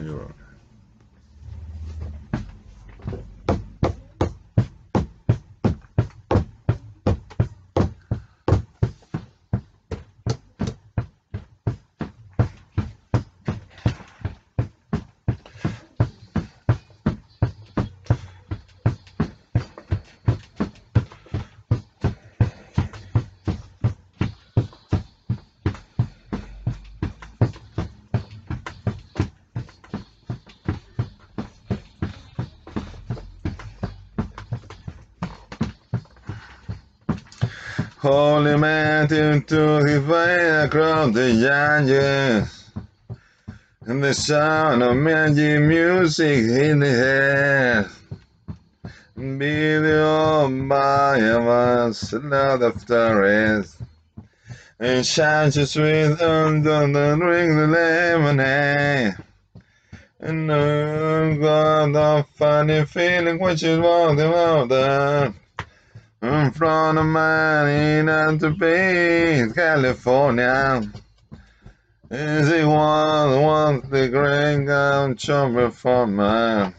You're Holy man to fire across the years. And the sound of magic music in the the all by us, love after rest. And shine your sweet under the ring the lemonade. And no God, the funny feeling which is what the water. In front of mine in be California. Is he one wants the great gun chopper for man?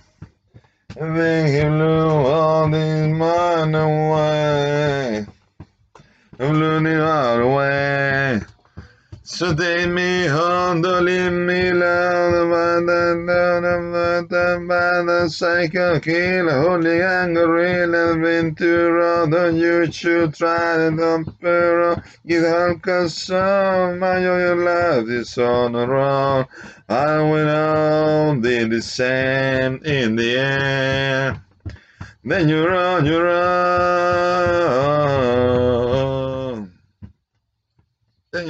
I think he blew all these men away. Blew it all away. Alone. By the, by the psycho killer, hooligan gorilla, Ventura, don't you should try the dumper. Get Alcazar, my your love is on the road. I will all be the same in the air. Then you run, you run. We're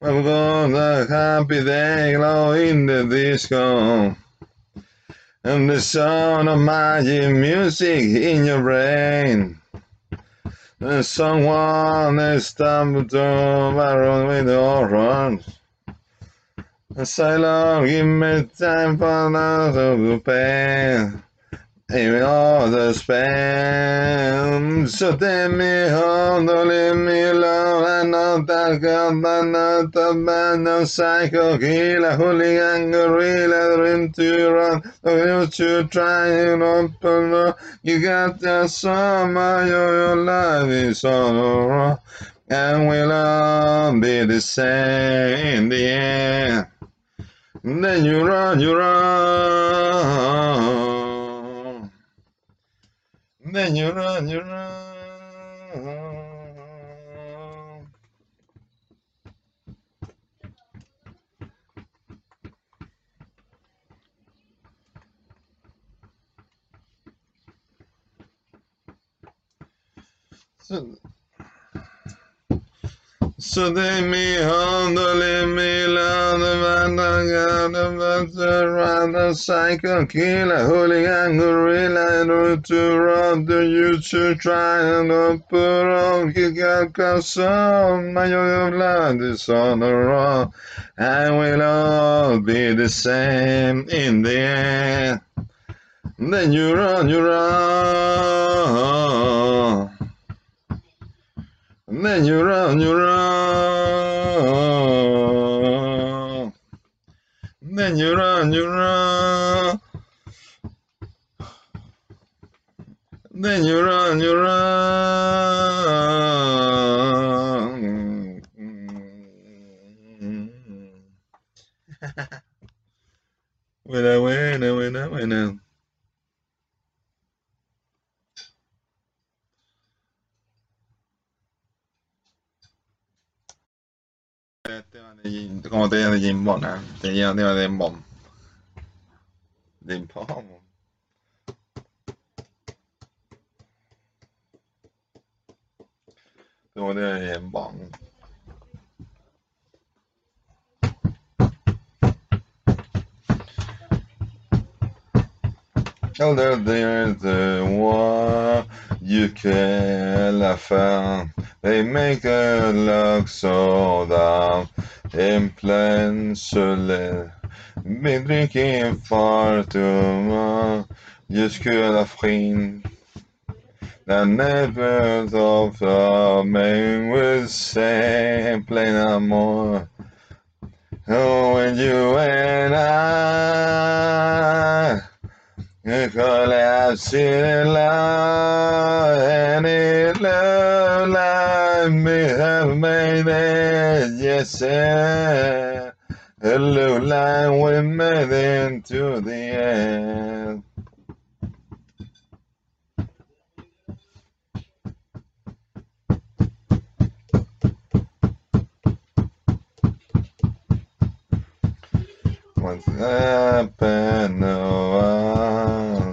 gonna happy day glow in the disco. And the sound of magic music in your brain. And someone is stumbled around with the say, Lord, give me time for to pain. Even all the spam. So take me home, don't leave me alone. I know that girl, but not the man, no psycho killer, hooligan gorilla, dream to run. So you should try and open up. You got the summer, your, your life is the road. And we'll all be the same in the end. Then you run, you run. Then you run, you run. So, got the butter around the psycho killer, hooligan gorilla, run, the you should try and not put on, you got custom, my your blood is on the run, and we'll all be the same in the end. Then you run, you run. And then you run, you run. And then you run, you run. And then you run, you run. buena, buena, buena, buena. Como te de Jim Bond, ah. tenía un tema de Bond. De Bond. Como te de Jim Bond. Elder there's the war you can laugh at. They make a look so down in plain soleil. Been drinking far too much. Just been The neighbors of the main will say, play no more. Oh, when you and I me have made it, yes. It look like we made it to the end. What's happened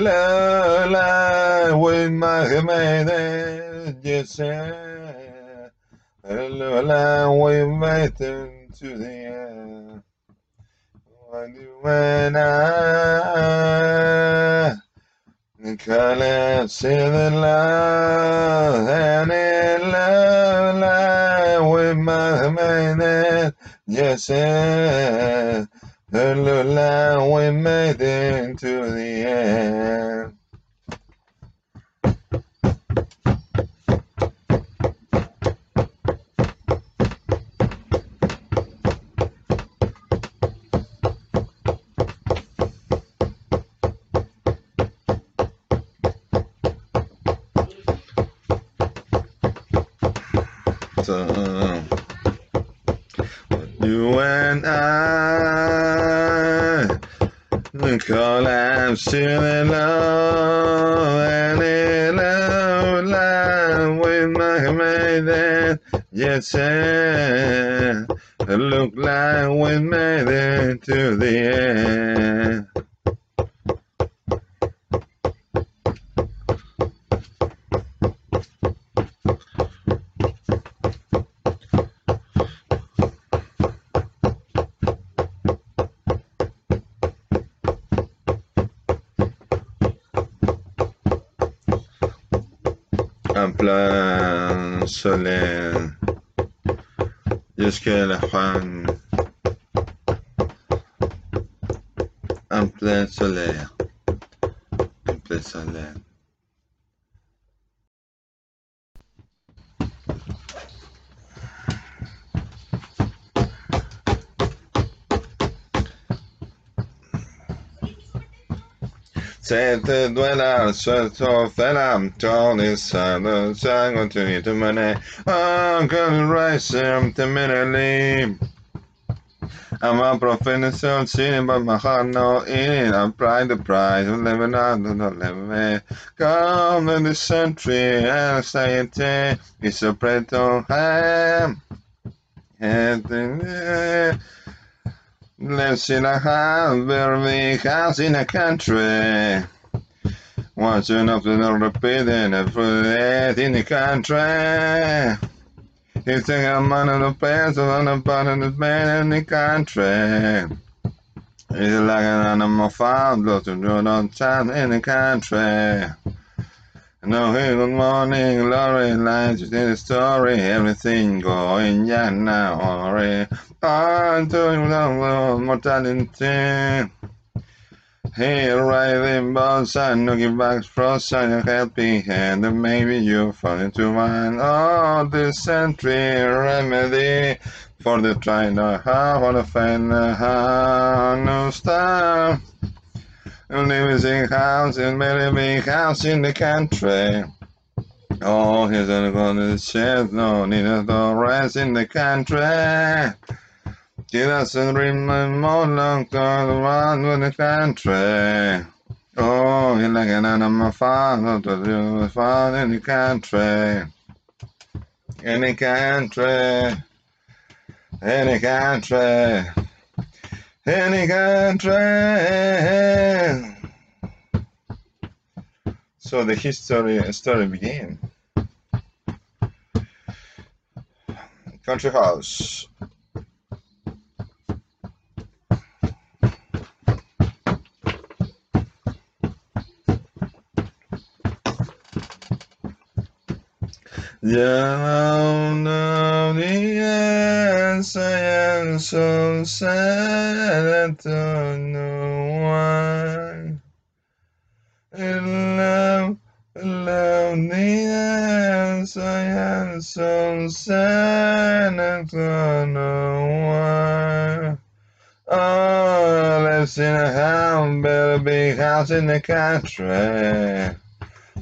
Love like with my made Yes, sir. Hello, like we made it to the end. When I could have seen the love and it Yes, sir. Hello, like we made it to the end. Collapse to the love and it love like with my maiden. Yes, sir. Look like we made it to the se le... La Juan... En plein soleil. En plein soleil. Cette duela sotto felam toni sana sango to to mane uncle rise to minally I'm a professional sin but my heart no in I'm pride the prize of living on the living come in the century and society is a preto ham and Lives in a house, very big house in a country. Watching up to the repeating every in the country. He's taking a man in the pants on the bottom of the man in the country. He's like an animal farm, lost of road on time in the country. No, hey, good morning, Laurie, lines in the story, everything going yeah now, already. I'm doing the mortality. Hey, riding boss, and looking back, frost, and happy hand, and maybe you fall into mine. Oh, this century remedy for the trying to have on a fan, uh, no star. Lives in house in very big house in the country. Oh, here's a go to the shed, no need to rest in the country. He doesn't remain more long one with the country. Oh, he's like an animal father to do the father in the country. The country. The country. Any country. So the history story began. Country house. Down of the answer and so sad I don't know why. In love, loneliness, I am so sad I don't know why. Oh, lives in a house, better big house in the country.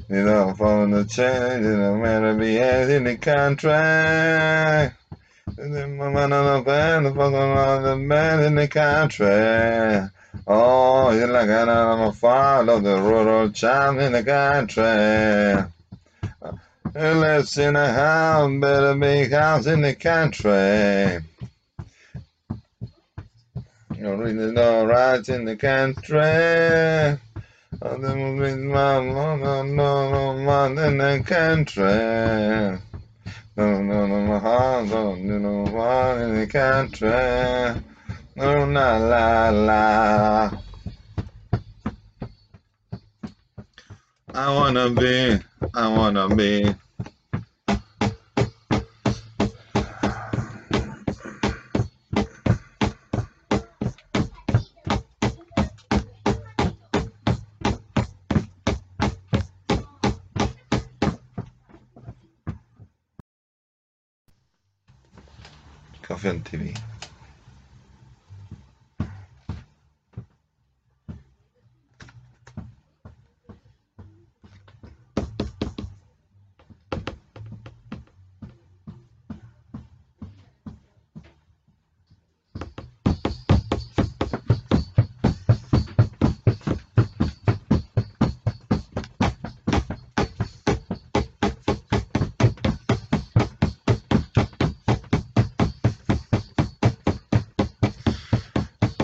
You know, following the change, it don't matter be as in the contract. And then my man on the band, the fuck on the band in the country. Oh, you're like an animal follow the rural child in the country. Who uh, lives in a house, better big house in the country. You really know rights in the country. No, no. No, no, no, no, no, no. No, la. I wanna be, I wanna be. Coffee and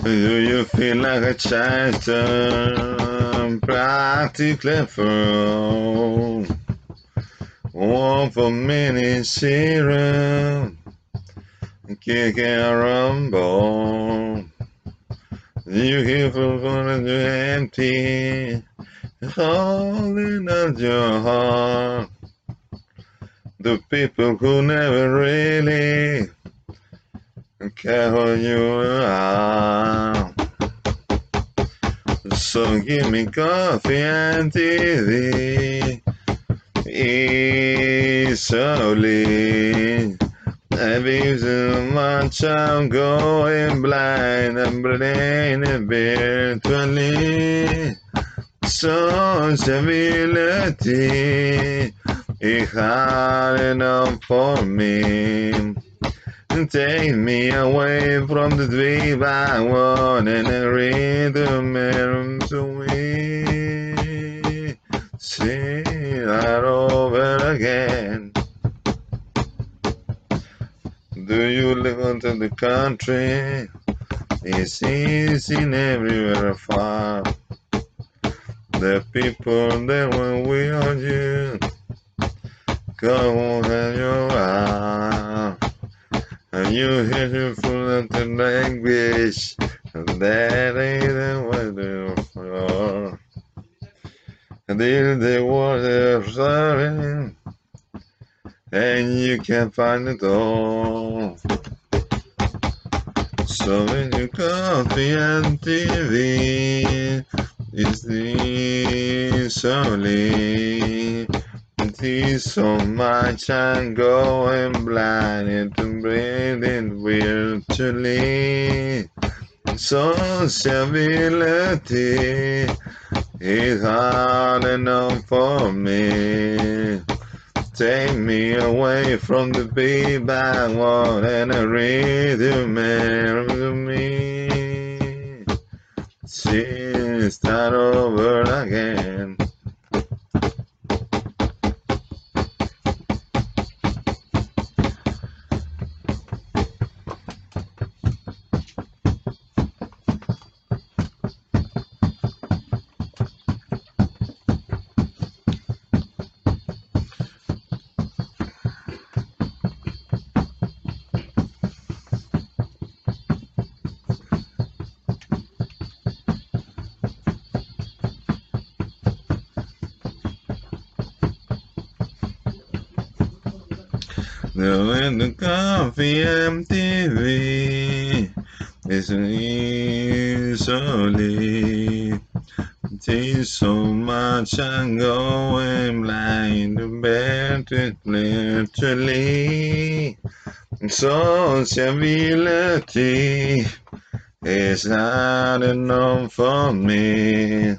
Do you feel like a child um, practically for one for many serum kicking a rumble. Do you hear from going to empty holding out your heart? The people who never really care who you are. So give me coffee and TV. I've been so much I'm going blind I'm blind virtually. So Sociability is hard enough for me. Take me away from the dream I want and the mirrors away. See that over again. Do you live into the country? It's easy everywhere far. The people that will will you go and you are. You hear you full the language, and that ain't what they're for. And then they water sorry, and you can't find the door. So when you coffee and TV, it's the solely. So much I'm going blind into breathing virtually. Sociability is hard enough for me. Take me away from the people I want and read you marry me. See, start over again. In the coffee MTV. It's easily. Tea so much I'm going blind to bed literally. Sociability is not enough for me.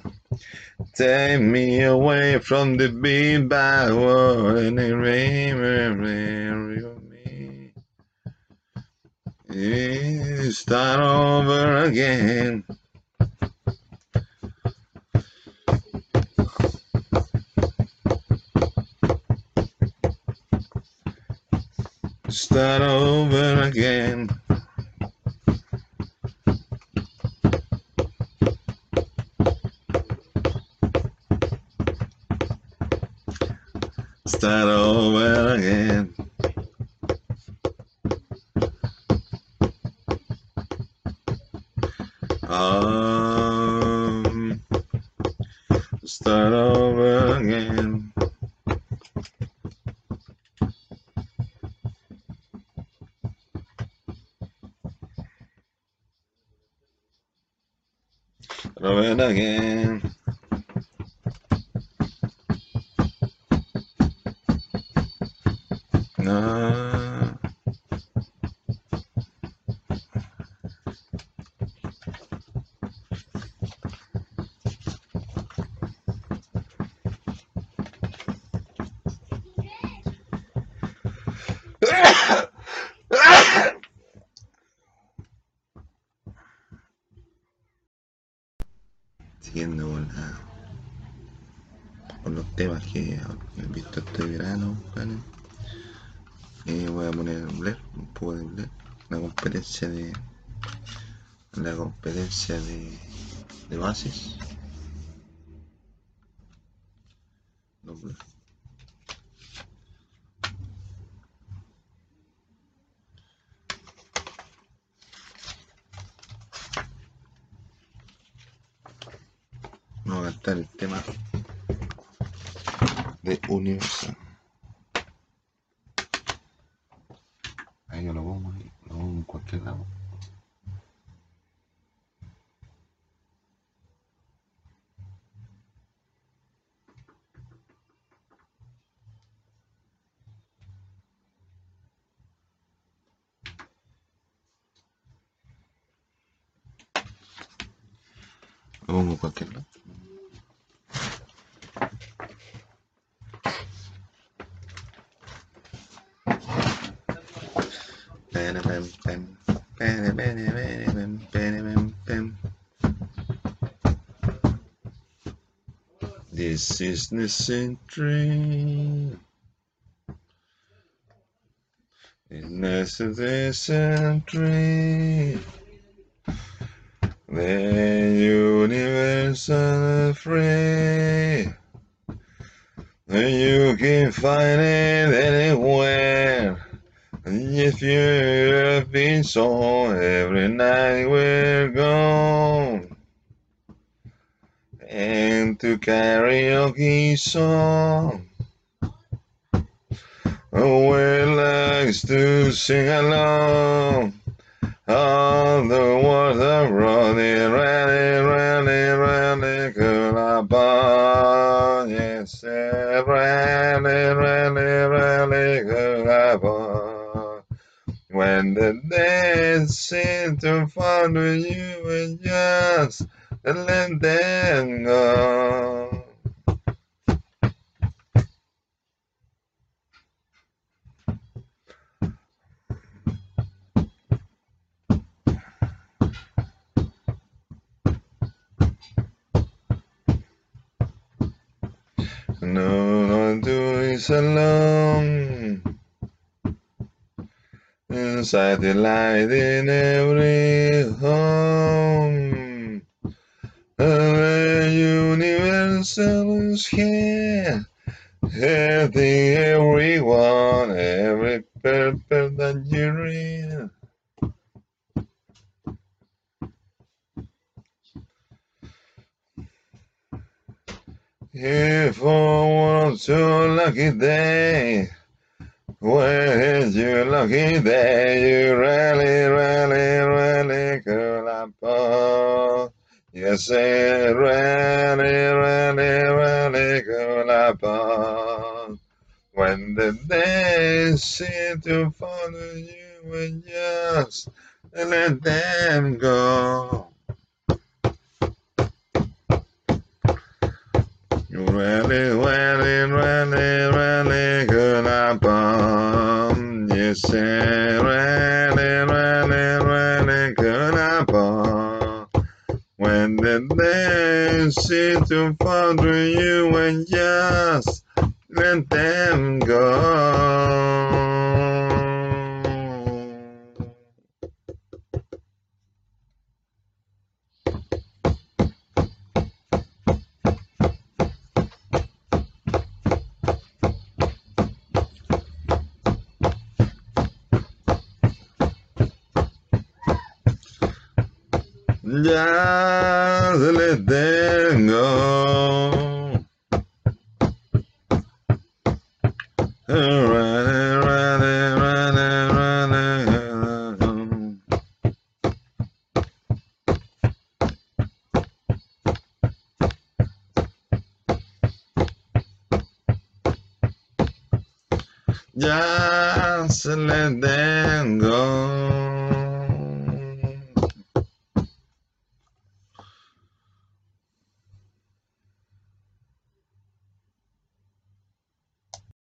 Take me away from the beat by word and of me. Start over again. Start over again. Again. Siguiendo con, los temas que he visto este verano, ¿vale? Eh, voy a poner Blair, un poco de Blair, la competencia de la competencia de bases. Los Blair. Cantar el tema de Universal. Ahí yo lo pongo ahí, lo pongo en cualquier lado. Lo pongo en cualquier lado. This is the century. This is the century. The universal free. And you can find it anywhere. If you have been so every night we're gone. And to karaoke song. Oh, we likes to sing along. All the words are running, running, running, running, Kulabon. Yes, eh, running, running, running, Kulabon. When the seem to follow you Inside the light in every home. The universal is here. Helping everyone, every purpose that you read. If one or two lucky day, When you looking there, you really, really, really could upon. You say really, really, really could upon. When the days seem to follow you and just let them go. Seem to follow you and just Just let them go.